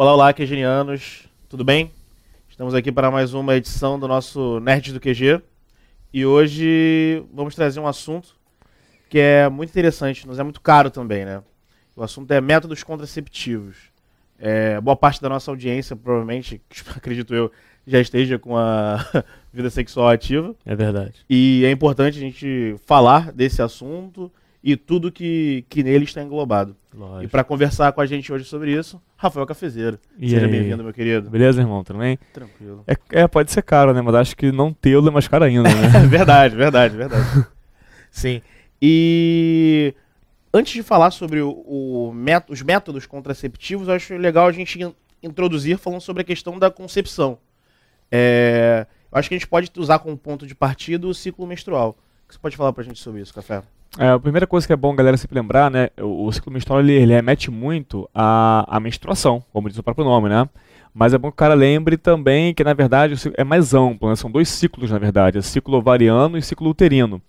Olá, olá, quegenianos. Tudo bem? Estamos aqui para mais uma edição do nosso Nerd do QG. E hoje vamos trazer um assunto que é muito interessante, nos é muito caro também, né? O assunto é métodos contraceptivos. É, boa parte da nossa audiência, provavelmente, acredito eu, já esteja com a vida sexual ativa. É verdade. E é importante a gente falar desse assunto e tudo que, que nele está englobado. Lógico. E para conversar com a gente hoje sobre isso, Rafael Cafezeiro. E Seja bem-vindo, meu querido. Beleza, irmão? Tudo bem? Tranquilo. É, é, pode ser caro, né? Mas acho que não tê-lo é mais caro ainda, né? verdade, verdade, verdade. Sim. E antes de falar sobre o, o os métodos contraceptivos, eu acho legal a gente in- introduzir falando sobre a questão da concepção. É, eu acho que a gente pode usar como ponto de partida o ciclo menstrual. O que você pode falar pra gente sobre isso, Café? É, a primeira coisa que é bom galera sempre lembrar, né? O, o ciclo menstrual ele, ele remete muito à, à menstruação, como diz o próprio nome, né? Mas é bom que o cara lembre também que, na verdade, é mais amplo, né? São dois ciclos, na verdade. É ciclo ovariano e ciclo uterino.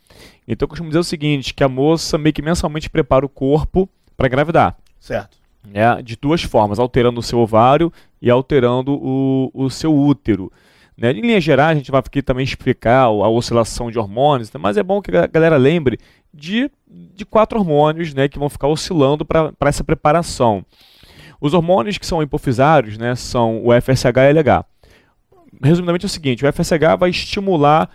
Então eu costumo dizer o seguinte, que a moça meio que mensalmente prepara o corpo para engravidar. Certo. né, de duas formas, alterando o seu ovário e alterando o, o seu útero. Né? Em linhas gerais, a gente vai aqui também explicar a oscilação de hormônios, né? mas é bom que a galera lembre de, de quatro hormônios né, que vão ficar oscilando para essa preparação. Os hormônios que são hipofisários né, são o FSH e o LH. Resumidamente é o seguinte, o FSH vai estimular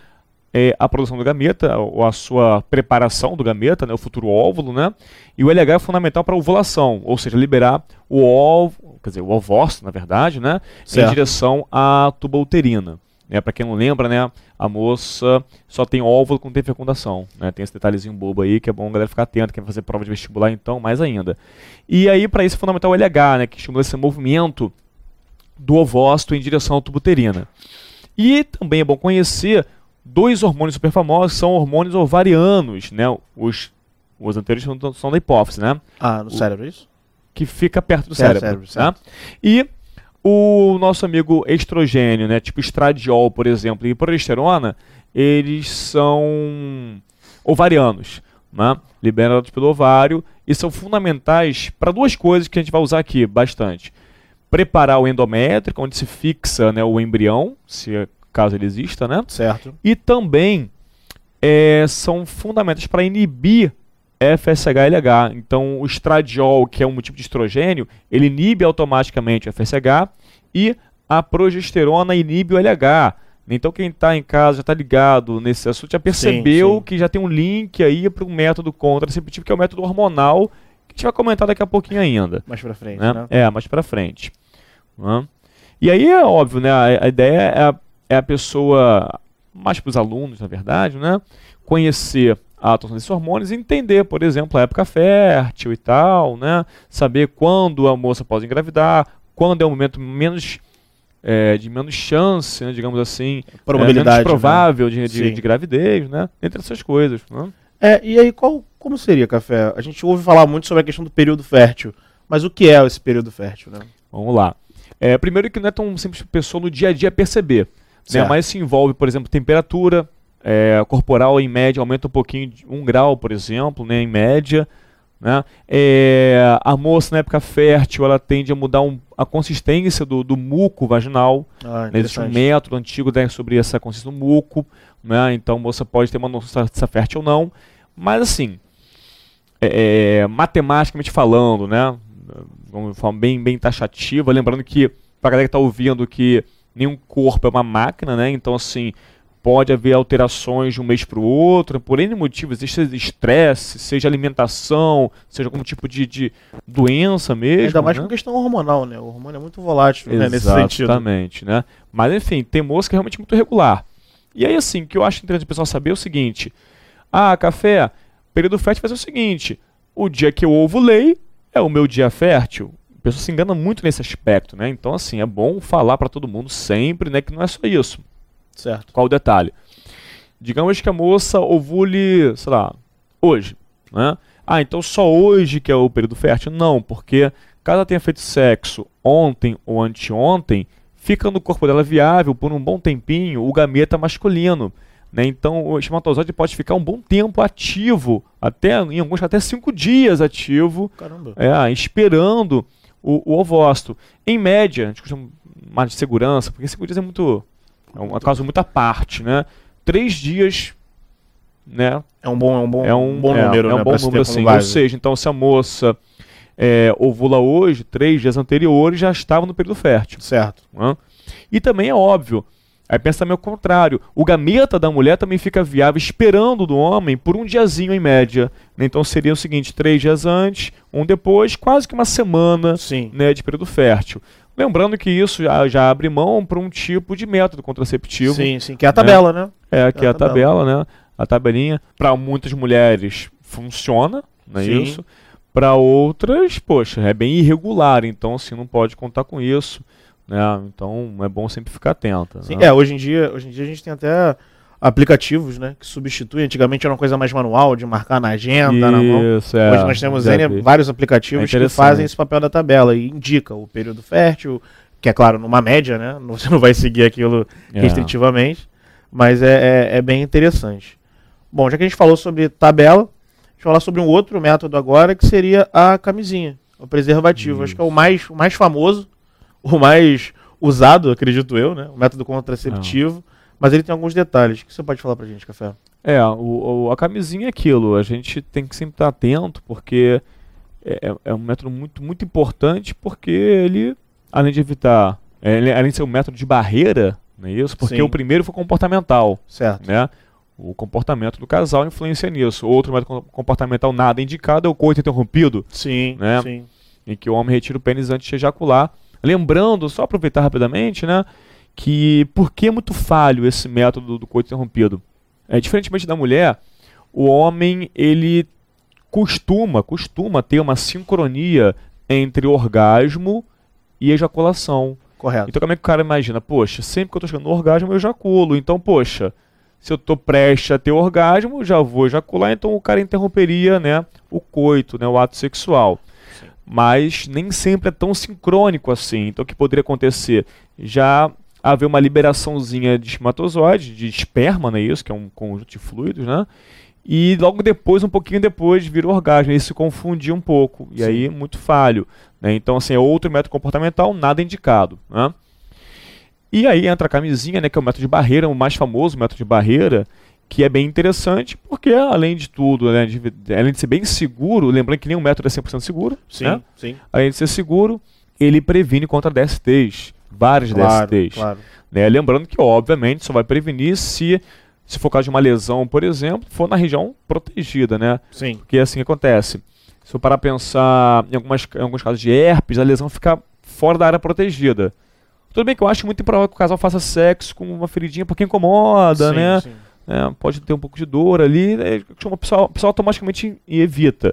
é, a produção do gameta, ou a sua preparação do gameta, né, o futuro óvulo, né? E o LH é fundamental para a ovulação, ou seja, liberar o óvulo, quer dizer, o ovócito, na verdade, né, Certo. em direção à tuba uterina. Né, para quem não lembra, né, a moça só tem óvulo quando tem fecundação. Né, tem esse detalhezinho bobo aí que é bom a galera ficar atento, quem vai fazer prova de vestibular então, mais ainda. E aí, para isso, é fundamental o LH, né, que estimula esse movimento do ovócito em direção à tuba uterina. E também é bom conhecer dois hormônios super famosos, são hormônios ovarianos, né? Os, os anteriores são, são da hipófise, né? Ah, no cérebro, é isso? Que fica perto do do cérebro. cérebro, né? E o nosso amigo estrogênio, né? Tipo estradiol, por exemplo, e progesterona, eles são ovarianos, né? Liberados pelo ovário e são fundamentais para duas coisas que a gente vai usar aqui bastante. Preparar o endométrio, onde se fixa né, o embrião, se caso ele exista, né? Certo. E também é, são fundamentais para inibir FSH-LH. Então, o estradiol, que é um tipo de estrogênio, ele inibe automaticamente o FSH e a progesterona inibe o LH. Então, quem está em casa já está ligado nesse assunto, já percebeu sim. que já tem um link aí para o método contraceptivo, que é o método hormonal, que a gente vai comentar daqui a pouquinho ainda Mais pra frente, né? né? É, mais pra frente. né? E aí é óbvio, né? A, a ideia é a, é a pessoa, mais para os alunos, na verdade, né? Conhecer a atuação desses hormônios e entender, por exemplo, a época fértil e tal, né? Saber quando a moça pode engravidar, quando é o momento menos é, de menos chance, né, digamos assim, Probabilidade, é, menos né? provável de, de, Sim. de gravidez, né? Entre essas coisas. Né? É, e aí, qual, como seria, Café? A gente ouve falar muito sobre a questão do período fértil. Mas o que é esse período fértil, né? Vamos lá. É, primeiro que não é tão simples para a pessoa no dia a dia perceber. Né? Mas se envolve, por exemplo, temperatura é, corporal, em média, aumenta um pouquinho, de um grau, por exemplo, né, em média. Né? É, a moça, na época fértil, ela tende a mudar um- a consistência do, do muco vaginal. Ah, Né? Existe um método antigo né, sobre essa consistência do muco. Né? Então a moça pode ter uma noção se é fértil ou não. Mas assim, é, é, matematicamente falando, né? Vamos de forma bem, bem taxativa, lembrando que, para a galera que está ouvindo, que nenhum corpo é uma máquina, né? Então, assim, pode haver alterações de um mês para o outro, por N motivos, seja estresse, seja alimentação, seja algum tipo de, de doença mesmo. Ainda mais né? com questão hormonal, né? O hormônio é muito volátil né, nesse sentido. Exatamente, né? Mas enfim, tem moça que é realmente muito regular. E aí, assim, o que eu acho interessante o pessoal saber é o seguinte: ah, café, período fértil vai ser o seguinte: o dia que eu ovulei é o meu dia fértil. A pessoa se engana muito nesse aspecto, né? Então, assim, é bom falar para todo mundo sempre, né, que não é só isso. Certo. Qual o detalhe? Digamos que a moça ovule, sei lá, hoje, né? Ah, então só hoje que é o período fértil? Não, porque caso ela tenha feito sexo ontem ou anteontem, fica no corpo dela viável por um bom tempinho o gameta masculino. Né? Então o espermatozoide pode ficar um bom tempo ativo, até em alguns até cinco dias ativo, é, esperando o, o ovócito. Em média, a gente costuma mais de segurança, porque cinco dias é muito. É um caso muito à parte, né? Três dias. Né? É um bom, é um bom, É um, bom é, número, é um né? bom pra se ter número, assim. Ou seja, então se a moça é, ovula hoje, três dias anteriores já estava no período fértil. Certo. né? E também é óbvio, aí pensa também o contrário, o gameta da mulher também fica viável esperando do homem por um diazinho em média. né? Então seria o seguinte, três dias antes, um depois, quase que uma semana Sim. né, de período fértil. Lembrando que isso já, já abre mão para um tipo de método contraceptivo. Sim, sim. Que é a tabela, né? É, aqui É a a tabela, né? A tabelinha. Para muitas mulheres funciona, não é Sim. isso? Para outras, poxa, é bem irregular, então assim não pode contar com isso, né? Então é bom sempre ficar atenta. Sim, né? é, hoje em dia, hoje em dia a gente tem até aplicativos, né, que substituem. Antigamente era uma coisa mais manual, de marcar na agenda, na mão. Isso, é. Hoje nós temos N, vários aplicativos É que fazem esse papel da tabela e indica o período fértil, que é claro, numa média, né? Você não vai seguir aquilo É. restritivamente, mas é, é, é bem interessante. Bom, já que a gente falou sobre tabela, deixa eu falar sobre um outro método agora, que seria a camisinha, o preservativo. Acho que é o mais, o mais famoso, o mais usado, acredito eu, né? O método contraceptivo. Mas ele tem alguns detalhes. O que você pode falar pra gente, Café? É, o, o- a camisinha é aquilo. A gente tem que sempre estar atento, porque é, é um método muito, muito importante, porque ele, além de evitar, é, ele- além de ser um método de barreira, não é isso? Porque Sim. o primeiro foi comportamental, Certo. né? O comportamento do casal influencia nisso. Outro método com- comportamental nada indicado é o coito interrompido, Sim, Né? sim. em que o homem retira o pênis antes de ejacular. Lembrando, só aproveitar rapidamente, né? Que por que é muito falho esse método do, coito interrompido? É, diferentemente da mulher, o homem ele costuma, costuma ter uma sincronia entre orgasmo e ejaculação. Correto. Então como é que o cara imagina? Poxa, sempre que eu tô chegando no orgasmo eu ejaculo. Então, poxa, se eu tô prestes a ter orgasmo, já vou ejacular, então o cara interromperia, né, o coito, né, o ato sexual. Sim. Mas nem sempre é tão sincrônico assim. Então o que poderia acontecer? Já haver uma liberaçãozinha de espermatozoide, de esperma, não é isso? Que é um conjunto de fluidos, né? E logo depois, um pouquinho depois, vira o orgasmo. E se confundir um pouco. E Sim. aí, muito falho. né? Então, assim, é outro método comportamental, nada indicado. Né? E aí entra a camisinha, né, que é o método de barreira, o mais famoso método de barreira, que é bem interessante, porque além de tudo, né, de- além de ser bem seguro, lembrando que nenhum método é 100% seguro, Sim, né? sim. além de ser seguro, ele previne contra DSTs, várias Claro, DSTs. claro. né? Lembrando que, obviamente, só vai prevenir se, se for caso de uma lesão, por exemplo, for na região protegida, né? Sim. Porque é assim que acontece. Se eu parar a pensar em, algumas, em alguns casos de herpes, a lesão fica fora da área protegida. Tudo bem que eu acho muito improvável que o casal faça sexo com uma feridinha porque incomoda, sim, né? sim. É, pode ter um pouco de dor ali, né? o pessoal, o pessoal automaticamente evita.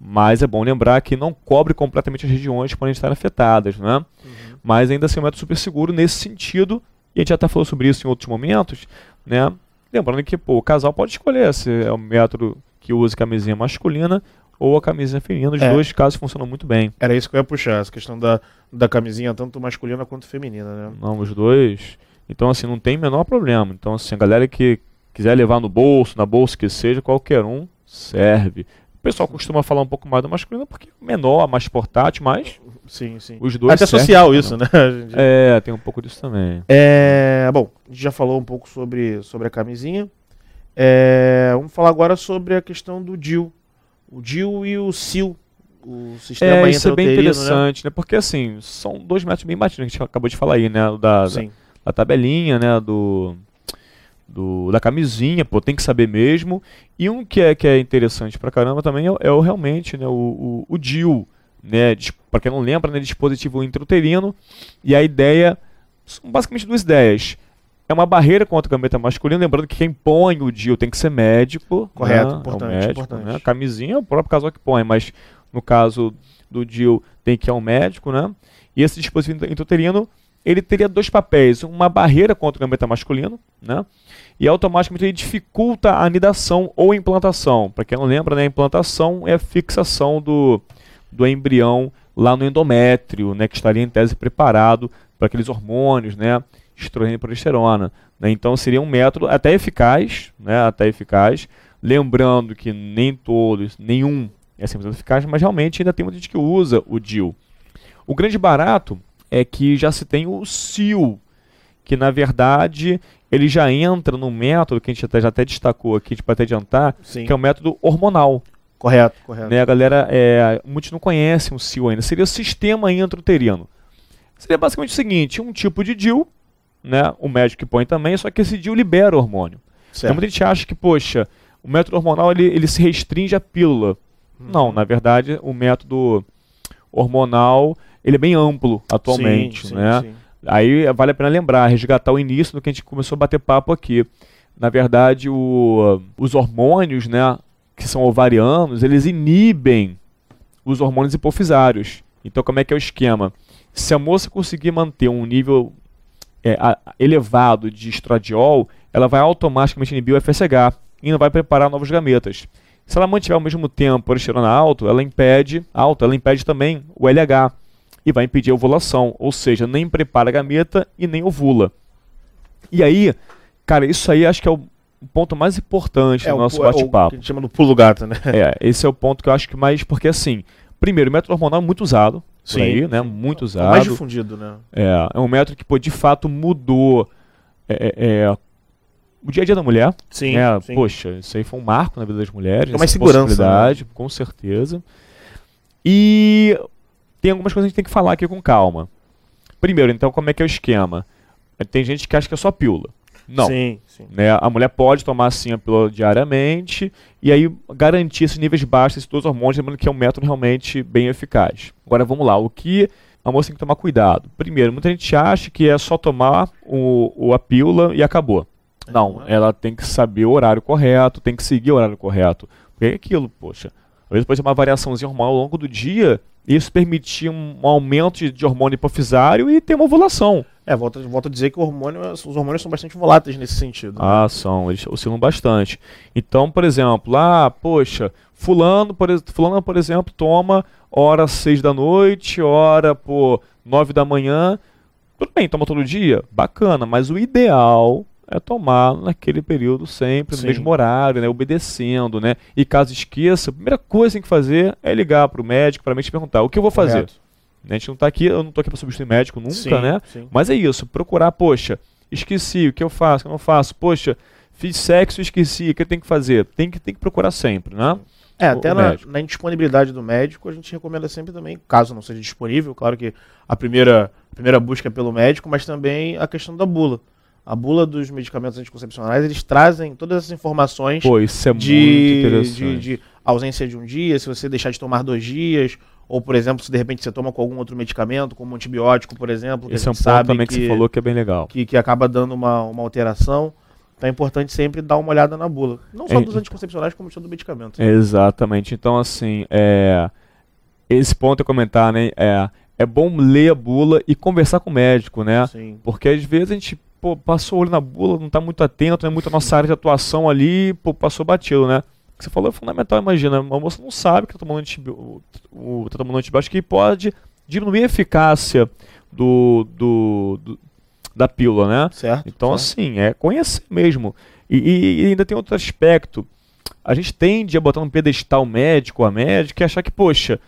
Mas é bom lembrar que não cobre completamente as regiões que podem estar afetadas, né? Uhum. Mas ainda assim é um método super seguro nesse sentido, e a gente já até falou sobre isso em outros momentos, né? Lembrando que pô, o casal pode escolher se é o método que use camisinha masculina ou a camisinha feminina. Os É. dois casos funcionam muito bem. Era isso que eu ia puxar, essa questão da, da camisinha, tanto masculina quanto feminina, né? Não, os dois. Então, assim, não tem menor problema. Então, assim, a galera que quiser levar no bolso, na bolsa que seja, qualquer um serve. O pessoal costuma falar um pouco mais da masculina porque é menor, mais portátil, mas Sim, sim. os dois Até social pra isso, né? Gente- É, tem um pouco disso também. É, bom, a gente já falou um pouco sobre, sobre a camisinha. É, vamos falar agora sobre a questão do DIL. O DIL e o SIL. O sistema É, isso é bem intrauterino, interessante, né? Porque, assim, são dois métodos bem batidos que a gente acabou de falar aí, né? O Da, Né? da, Sim, da tabelinha, né? Do, do, da camisinha, pô, tem que saber mesmo. E um que é, que é interessante pra caramba também é, o- é o realmente, né? O, o, o DIL, né? Pra quem não lembra, né? Dispositivo intrauterino. E a ideia, são basicamente duas ideias. É uma barreira contra o gameta masculino, lembrando que quem põe o DIL tem que ser médico. Correto, né? É o importante, médico, importante. Né? Camisinha é o próprio casal que põe, mas no caso do DIL tem que ir ao médico, né? E esse dispositivo intrauterino, ele teria dois papéis, uma barreira contra o gameta masculino, né? E automaticamente ele dificulta a anidação ou implantação. Para quem não lembra, né, a implantação é a fixação do, do embrião lá no endométrio, né, que estaria em tese preparado para aqueles hormônios, né, estrogênio e progesterona. né? Então seria um método até eficaz, né, até eficaz. Lembrando que nem todos, nenhum é 100% eficaz, mas realmente ainda tem muita gente que usa o DIL. O grande barato é que já se tem o CIL, que na verdade ele já entra no método que a gente até, já até destacou aqui, para até adiantar, Sim. que é o método hormonal. Correto, correto. Né? A galera, é, muitos não conhecem o CIL ainda. Seria o sistema intrauterino. Seria basicamente o seguinte, um tipo de DIL, né? o médico que põe também, só que esse DIL libera o hormônio. Então Certo. muita gente acha que, poxa, o método hormonal ele, ele se restringe à pílula. Uhum. Não, na verdade, o método hormonal ele é bem amplo atualmente, Sim, sim, né? sim. Aí vale a pena lembrar, resgatar o início do que a gente começou a bater papo aqui. Na verdade, o- os hormônios, né, que são ovarianos, eles inibem os hormônios hipofisários. Então, como é que é o esquema? Se a moça conseguir manter um nível é, a- elevado de estradiol, ela vai automaticamente inibir o FSH e não vai preparar novos gametas. Se ela mantiver ao mesmo tempo a alto, ela impede, alto, ela impede também o LH e vai impedir a ovulação, ou seja, nem prepara a gameta e nem ovula. E aí, cara, isso aí acho que é o ponto mais importante É do nosso pu- é o bate-papo. que a gente chama do pulo gato, né? É, esse é o ponto que eu acho que mais. Porque assim, primeiro, o método hormonal é muito usado. Sim, aí, né? sim. Muito É usado. mais difundido, né? É, é um método que, pô, de fato mudou é, é, é, o dia a dia da mulher. Sim, né? sim. Poxa, isso aí foi um marco na vida das mulheres. Fica mais segurança, né? Com certeza. E tem algumas coisas que a gente tem que falar aqui com calma. Primeiro, então, como é que é o esquema? Tem gente que acha que é só pílula. Não. Sim, sim. Né? A mulher pode tomar assim a pílula diariamente e aí garantir esses níveis baixos, esses dois hormônios, lembrando que é um método realmente bem eficaz. Agora vamos lá, o que a moça tem que tomar cuidado? Primeiro, muita gente acha que é só tomar o, o- a pílula e acabou. Não, ela tem que saber o horário correto, tem que seguir o horário correto. Porque é aquilo, poxa. Às vezes pode ter uma variaçãozinha hormonal ao longo do dia isso permitir um, um aumento de, hormônio hipofisário e ter uma ovulação. É, volto, volto a dizer que o hormônio, os hormônios são bastante voláteis nesse sentido. né? Ah, são, eles oscilam bastante. Então, por exemplo, lá, poxa, fulano, por, fulano, por exemplo, toma hora 6 da noite, hora, pô, 9 da manhã. Tudo bem, toma todo dia? Bacana, mas o ideal é tomar naquele período sempre, no Sim. mesmo horário, né, obedecendo, né? E caso esqueça, a primeira coisa que tem que fazer é ligar para o médico para te perguntar o que eu vou fazer. Correto. A gente não tá aqui, eu não tô aqui para substituir médico nunca, Sim, né? sim. Mas é isso, procurar, poxa, esqueci, o que eu faço, o que eu não faço, poxa, fiz sexo e esqueci, o que eu tenho que fazer? Tem que, tem que procurar sempre, né? É, o- até o na, na indisponibilidade do médico, a gente recomenda sempre também, caso não seja disponível, claro que a primeira, a primeira busca é pelo médico, mas também a questão da bula. A bula dos medicamentos anticoncepcionais, eles trazem todas essas informações Pô, isso é muito de, interessante. de, de ausência de um dia, se você deixar de tomar dois dias, ou, por exemplo, se de repente você toma com algum outro medicamento, como um antibiótico, por exemplo, que Esse é um ponto também que, que, você falou que é bem legal. que, que acaba dando uma, uma alteração. Então é importante sempre dar uma olhada na bula. Não só É, dos anticoncepcionais, como de todo medicamento. Exatamente. Então, assim, é, esse ponto eu comentar, né? É, é bom ler a bula e conversar com o médico, né? Sim. Porque às vezes a gente pô, passou o olho na bula, não está muito atento, não é muito a nossa área de atuação ali, pô, passou batido, né? O que você falou é fundamental, imagina, uma moça não sabe que está tomando, antibi- o- tá tomando antibiótico que pode diminuir a eficácia do, do- do- da pílula, né? Certo. Então, certo. assim, é conhecer mesmo. E, e- e ainda tem outro aspecto. A gente tende a botar um pedestal médico a médico e achar que, poxa,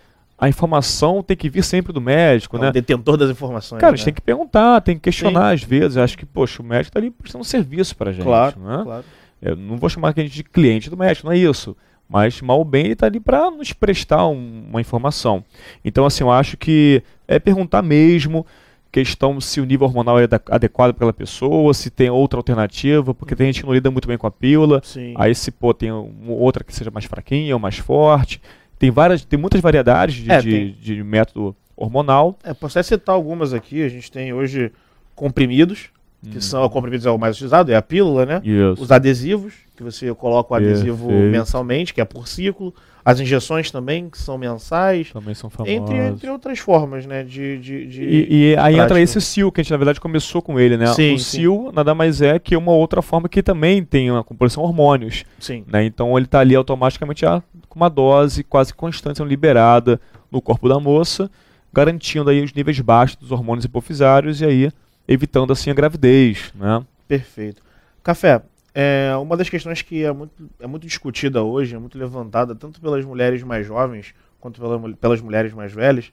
a informação tem que vir sempre do médico, É né? o detentor das informações. Cara, a né? gente tem que perguntar, tem que questionar às vezes. Eu acho que, poxa, o médico está ali prestando serviço pra gente. Claro, né? claro. Eu não vou chamar a gente de cliente do médico, não é isso. Mas, mal ou bem, ele está ali para nos prestar um- uma informação. Então, assim, eu acho que é perguntar mesmo questão se o nível hormonal é ade- adequado para aquela pessoa, se tem outra alternativa, porque tem gente que não lida muito bem com a pílula. Sim. Aí, se pô, tem um- outra que seja mais fraquinha ou mais forte. Tem várias, tem muitas variedades de, É, de- de método hormonal. É, posso até citar algumas aqui. A gente tem hoje comprimidos, que Hum. são comprimidos é o mais utilizado, é a pílula, né? Isso. Os adesivos, que você coloca o adesivo Perfeito. mensalmente, que é por ciclo. As injeções também, que são mensais. Também são famosos. Entre, entre outras formas, né? De, de, de- E, e aí entra prática. esse SIL, que a gente na verdade começou com ele, né? Sim, o sim. SIL nada mais é que uma outra forma que também tem uma composição hormônios, Sim. né? Então ele está ali automaticamente já com uma dose quase constante sendo liberada no corpo da moça, garantindo aí os níveis baixos dos hormônios hipofisários e aí evitando assim a gravidez, né? Perfeito. Café, é, uma das questões que é muito, é muito discutida hoje, é muito levantada, tanto pelas mulheres mais jovens quanto pela, pelas mulheres mais velhas,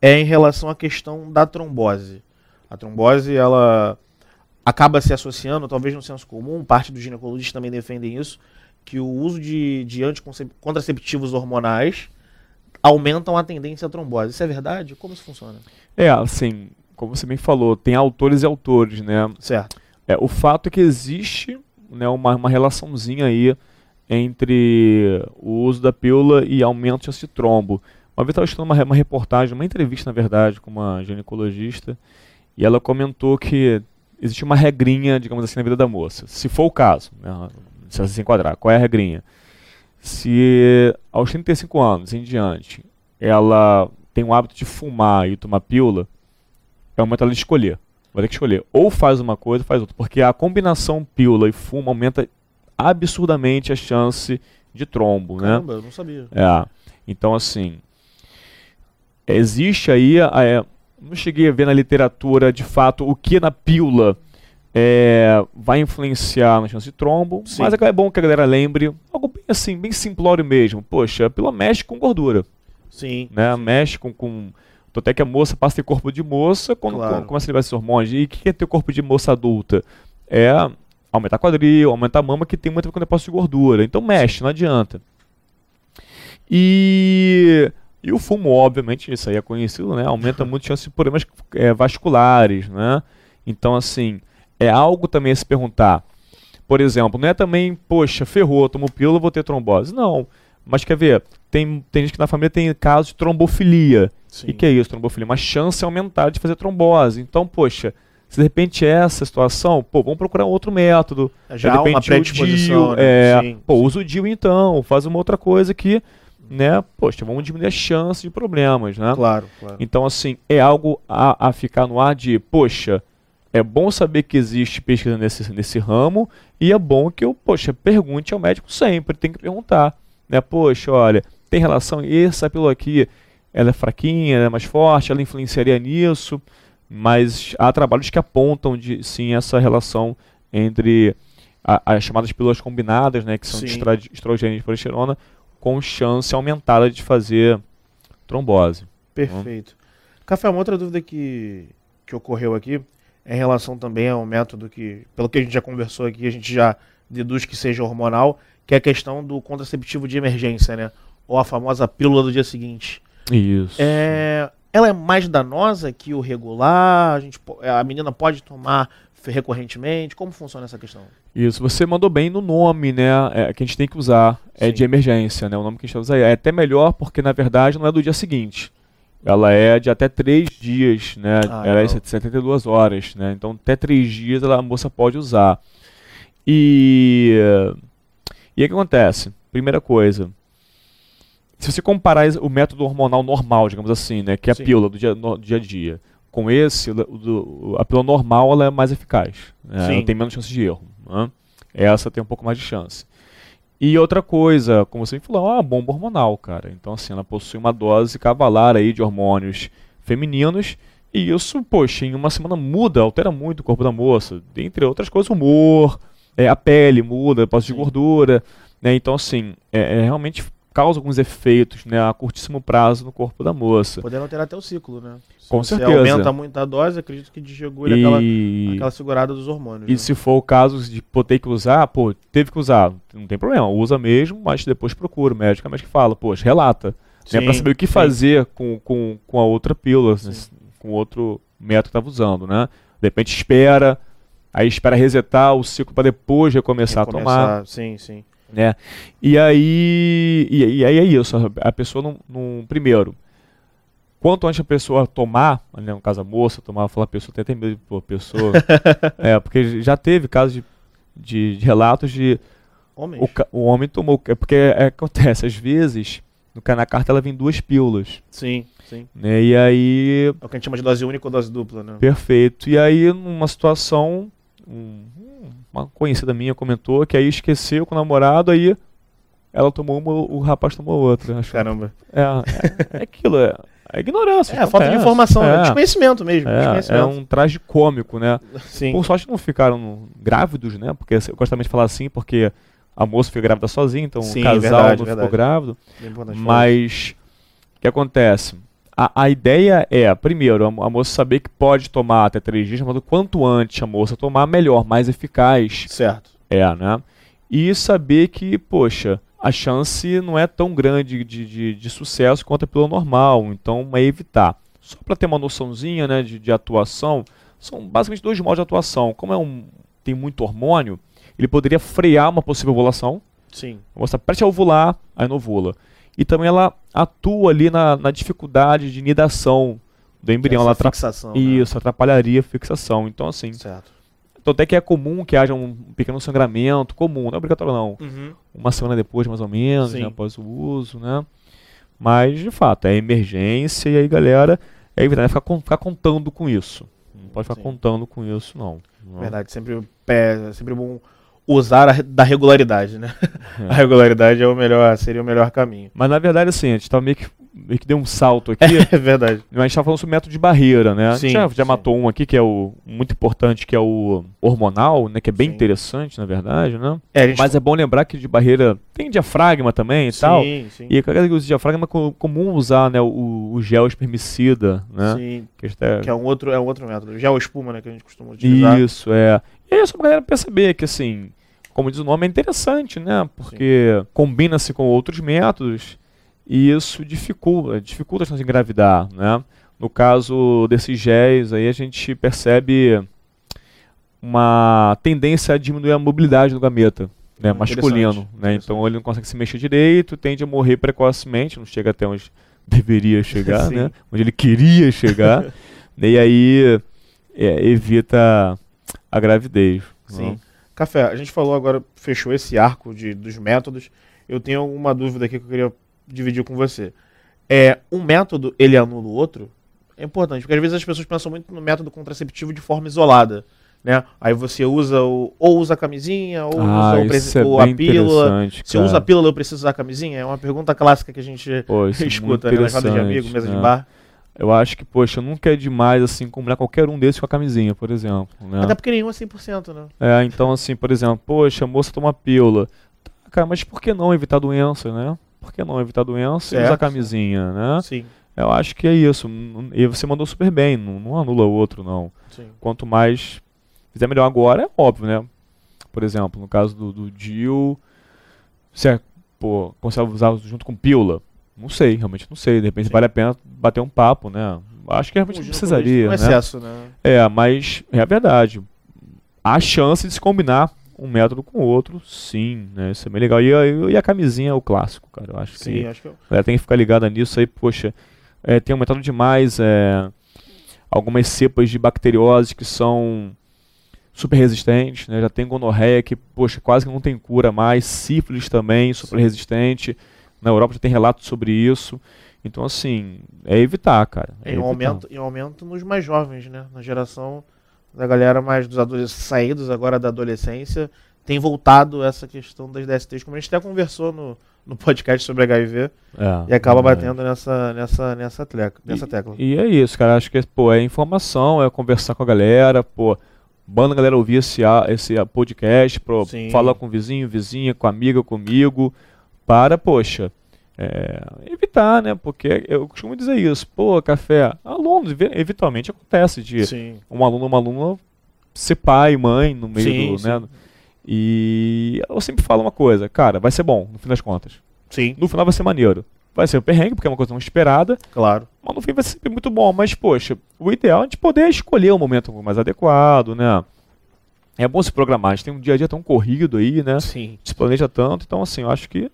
é em relação à questão da trombose. A trombose, ela acaba se associando, talvez no senso comum, parte dos ginecologistas também defendem isso, que o uso de, de anticontraceptivos hormonais aumentam a tendência à trombose. Isso é verdade? Como isso funciona? É, assim, como você bem falou, tem autores e autores, né? Certo. É, o fato é que existe né, uma, uma relaçãozinha aí entre o uso da pílula e aumento de trombo. Uma vez estava estudando uma, uma reportagem, uma entrevista, na verdade, com uma ginecologista, e ela comentou que existe uma regrinha, digamos assim, na vida da moça. Se for o caso, né, se ela se enquadrar, qual é a regrinha? Se aos 35 anos em diante ela tem o hábito de fumar e tomar pílula, é o momento ela de escolher. Vai ter que escolher. Ou faz uma coisa ou faz outra. Porque a combinação pílula e fumo aumenta absurdamente a chance de trombo, né? Caramba, né? eu não sabia. É. Então, assim, existe aí, é, não cheguei a ver na literatura de fato o que na pílula é, vai influenciar na chance de trombo, Sim. mas é bom que a galera lembre algo bem assim, bem simplório mesmo. Poxa, a pílula mexe com gordura. Sim. Né? Mexe com, com até que a moça passa a ter corpo de moça quando claro. começa a liberar esses hormônios. E o que é ter corpo de moça adulta? É aumentar quadril, aumentar a mama, que tem muito a ver com o depósito de gordura. Então mexe, não adianta. E, e o fumo, obviamente, isso aí é conhecido, né? Aumenta muito a chance de problemas é, vasculares, né? Então, assim, é algo também a se perguntar. Por exemplo, não é também, poxa, ferrou, tomo pílula, vou ter trombose. Não. Mas quer ver, tem, tem gente que na família tem casos de trombofilia. Sim. E que é isso, trombofilia? Uma chance aumentada de fazer trombose. Então, poxa, se de repente é essa situação, pô, vamos procurar um outro método. É já de repente, uma predisposição, DIU, né? É, sim, pô, sim. usa o DIU então, faz uma outra coisa que, né, poxa, vamos diminuir a chance de problemas, né? Claro, claro. Então, assim, é algo a, a ficar no ar de, poxa, é bom saber que existe pesquisa nesse, nesse ramo e é bom que eu, poxa, pergunte ao médico sempre, tem que perguntar, né? Poxa, olha, tem relação, essa pílula aqui, ela é fraquinha, ela é mais forte, ela influenciaria nisso, mas há trabalhos que apontam de, sim essa relação entre a, as chamadas pílulas combinadas, né, que são de estrogênio e progesterona, com chance aumentada de fazer trombose. Perfeito. Café, uma outra dúvida que, que ocorreu aqui é em relação também ao método que, pelo que a gente já conversou aqui, a gente já deduz que seja hormonal, que é a questão do contraceptivo de emergência, né? Ou a famosa pílula do dia seguinte. Isso. É, ela é mais danosa que o regular? A, gente, a menina pode tomar recorrentemente? Como funciona essa questão? Isso, você mandou bem no nome, né? É, que a gente tem que usar. É Sim. de emergência, né? O nome que a gente usa é até melhor porque, na verdade, não é do dia seguinte. Ela é de até três dias, né? Ah, ela é de 72 horas, né? Então, até três dias ela, a moça pode usar. E. E o que acontece? Primeira coisa, se você comparar o método hormonal normal, digamos assim, né, que é a Sim. pílula do dia, no, dia a dia, com esse, o, do, a pílula normal ela é mais eficaz. Né, ela tem menos chance de erro. Né? Essa tem um pouco mais de chance. E outra coisa, como você falou, é uma bomba hormonal, cara. Então, assim, ela possui uma dose cavalar aí de hormônios femininos. E isso, poxa, em uma semana muda, altera muito o corpo da moça. Entre outras coisas, o humor, é, a pele muda, depósito de gordura. Né? Então, assim, é, é realmente causa alguns efeitos né, a curtíssimo prazo no corpo da moça. Podendo alterar até o ciclo, né? Se Com certeza. aumenta muito a dose, acredito que desregula e... aquela, aquela segurada dos hormônios. E né? se for o caso de pô, ter que usar, pô, teve que usar, não tem problema, usa mesmo, mas depois procura o médico, mas que fala, poxa, relata. Sim, né, para saber o que sim. fazer com, com, com a outra pílula, né, com outro método que estava usando, né? De repente espera, aí espera resetar o ciclo para depois recomeçar, recomeçar a tomar. Sim, sim. Né? E aí, e, e aí é isso, a pessoa não, não, primeiro, quanto antes a pessoa tomar, né, no caso a moça tomar, falar a pessoa tem até medo de a pessoa, é, porque já teve casos de, de, de relatos de o, o, homem tomou, é porque é, acontece, às vezes, no, na carta ela vem duas pílulas. Sim, sim. Né, e aí... É o que a gente chama de dose única ou dose dupla, né? Perfeito. E aí, numa situação, um, uma conhecida minha comentou que aí esqueceu com o namorado, aí ela tomou uma, o rapaz tomou outra. Acho. Caramba. É, é, é aquilo, é, é ignorância. É, falta de informação, né? é, desconhecimento mesmo. É, desconhecimento. é um traje cômico, né? Sim. Por sorte não ficaram grávidos, né? Porque eu gosto também de falar assim, porque a moça foi grávida sozinha, então Sim, o casal verdade, não verdade. ficou grávido. Mas o que acontece? A, a ideia é, primeiro, a, a moça saber que pode tomar até três dias, mas o quanto antes a moça tomar, melhor, mais eficaz Certo. é, né? E saber que, poxa, a chance não é tão grande de, de, de sucesso quanto a pílula normal, então é evitar. Só para ter uma noçãozinha né, de, de atuação, são basicamente dois modos de atuação. Como é um, tem muito hormônio, ele poderia frear uma possível ovulação, Sim. a moça preste a ovular, aí não ovula. E também ela atua ali na, na dificuldade de nidação do embrião. Essa Ela fixação. né? Isso, atrapalharia a fixação. Então, assim, Certo. então até que é comum que haja um pequeno sangramento, comum, não é obrigatório não. Uhum. Uma semana depois, mais ou menos, né, após o uso, né? Mas, de fato, é emergência e aí, galera, é evitar ficar, con- ficar contando com isso. Não pode ficar Sim. contando com isso, não. Não. Verdade, sempre, é, sempre bom usar a, da regularidade, né? É. A regularidade é o melhor, seria o melhor caminho. Mas, na verdade, assim, a gente tá meio que, meio que deu um salto aqui. É verdade. Mas a gente tá falando sobre método de barreira, né? a Sim, gente já, já sim. matou um aqui que é o muito importante, que é o hormonal, né? Que é bem Sim. interessante, na verdade, né? É, a gente Mas é bom lembrar que de barreira tem diafragma também e tal. Sim, sim. E a galera que usa diafragma é co- comum usar né, o, o gel espermicida, né? Sim, Que está- que é um outro, é um outro método. Gel espuma, né, que a gente costuma utilizar. Isso, é. E é só pra galera perceber que, assim, como diz o nome, é interessante, né? Porque combina-se com outros métodos e isso dificulta, dificulta a de engravidar, né? No caso desses géis, aí a gente percebe uma tendência a diminuir a mobilidade do gameta, né? Ah, masculino, né? Então ele não consegue se mexer direito, tende a morrer precocemente, não chega até onde deveria chegar, né? Onde ele queria chegar, e aí é, evita a gravidez. Sim. né? Café, a gente falou agora, fechou esse arco de, dos métodos. Eu tenho alguma dúvida aqui que eu queria dividir com você. É, um método, ele anula o outro? É importante, porque às vezes as pessoas pensam muito no método contraceptivo de forma isolada. Né? Aí você usa o, ou usa a camisinha, ou Ah, usa o é ou a bem pílula. Se eu uso a pílula, eu preciso usar a camisinha? É uma pergunta clássica que a gente Pô, é escuta né? nas rodas de amigos, mesa né? de bar. Eu acho que, poxa, nunca é demais, assim, combinar qualquer um desses com a camisinha, por exemplo. Né? Até porque nenhum é 100%, né? É, então, assim, por exemplo, poxa, a moça toma pílula. Tá, cara, mas por que não evitar doença, né? Por que não evitar doença e usar Certo, camisinha, né? Sim, Eu acho que é isso. E você mandou super bem, não, não anula o outro, não. sim. Quanto mais fizer melhor agora, é óbvio, né? Por exemplo, no caso do, do Jill, se é, pô, consegue usar junto com pílula? Não sei, realmente não sei. De repente Sim. vale a pena bater um papo, né? Acho que realmente não precisaria, Um né? excesso, né? É, mas é a verdade. Há chance de se combinar um método com o outro, sim, né? Isso é bem legal. E a, e a camisinha é o clássico, cara. Eu acho Sim, que acho que eu... galera tem que ficar ligada nisso aí, poxa. é, tem aumentado demais é, algumas cepas de bacteriose que são super resistentes, né? Já tem gonorreia que, poxa, quase que não tem cura mais, sífilis também, super resistente. Na Europa já tem relatos sobre isso. Então, assim, é evitar, cara. É Em um aumento, em um aumento nos mais jovens, né? Na geração da galera mais dos adolescentes, saídos agora da adolescência, tem voltado essa questão das DSTs, como a gente até conversou no, no podcast sobre HIV, É, e acaba é. batendo nessa, nessa, nessa, tleca, nessa tecla. E é isso, cara. Acho que pô, é informação, é conversar com a galera, pô. Banda a galera ouvir esse, esse podcast, pô, Sim. fala com o vizinho, vizinha, com a amiga, comigo, para, poxa, é, evitar, né? Porque eu costumo dizer isso, pô, café, alunos, eventualmente acontece de Sim. um aluno ou uma aluna ser pai, mãe no meio Sim, do, sim. né? E eu sempre falo uma coisa, cara, vai ser bom, no fim das contas. Sim, No final vai ser maneiro. Vai ser um perrengue, porque é uma coisa não esperada, claro. mas no fim vai ser sempre muito bom. Mas, poxa, o ideal é a gente poder escolher o momento mais adequado, né? É bom se programar. A gente tem um dia a dia tão corrido aí, né? Sim. Se planeja tanto. Então, assim, eu acho que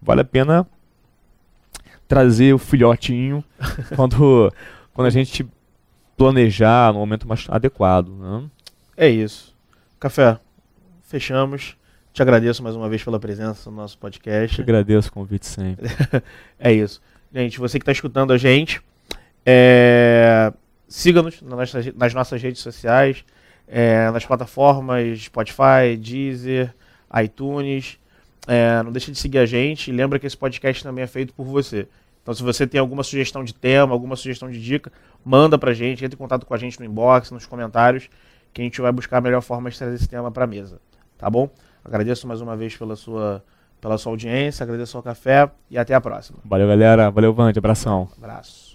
vale a pena trazer o filhotinho quando, quando a gente planejar no momento mais adequado, né? É isso. Café, fechamos. Te agradeço mais uma vez pela presença no nosso Te podcast. agradeço o convite sempre. É isso. Gente, você que está escutando a gente, é, siga-nos nas nossas, nas nossas redes sociais, é, nas plataformas Spotify, Deezer, iTunes. É, não deixe de seguir a gente. E lembra que esse podcast também é feito por você. Então, se você tem alguma sugestão de tema, alguma sugestão de dica, manda pra gente, entre em contato com a gente no inbox, nos comentários, que a gente vai buscar a melhor forma de trazer esse tema pra mesa. Tá bom? Agradeço mais uma vez pela sua, pela sua audiência, agradeço ao café e até a próxima. Valeu, galera. Valeu, Vande. Abração. Abraço.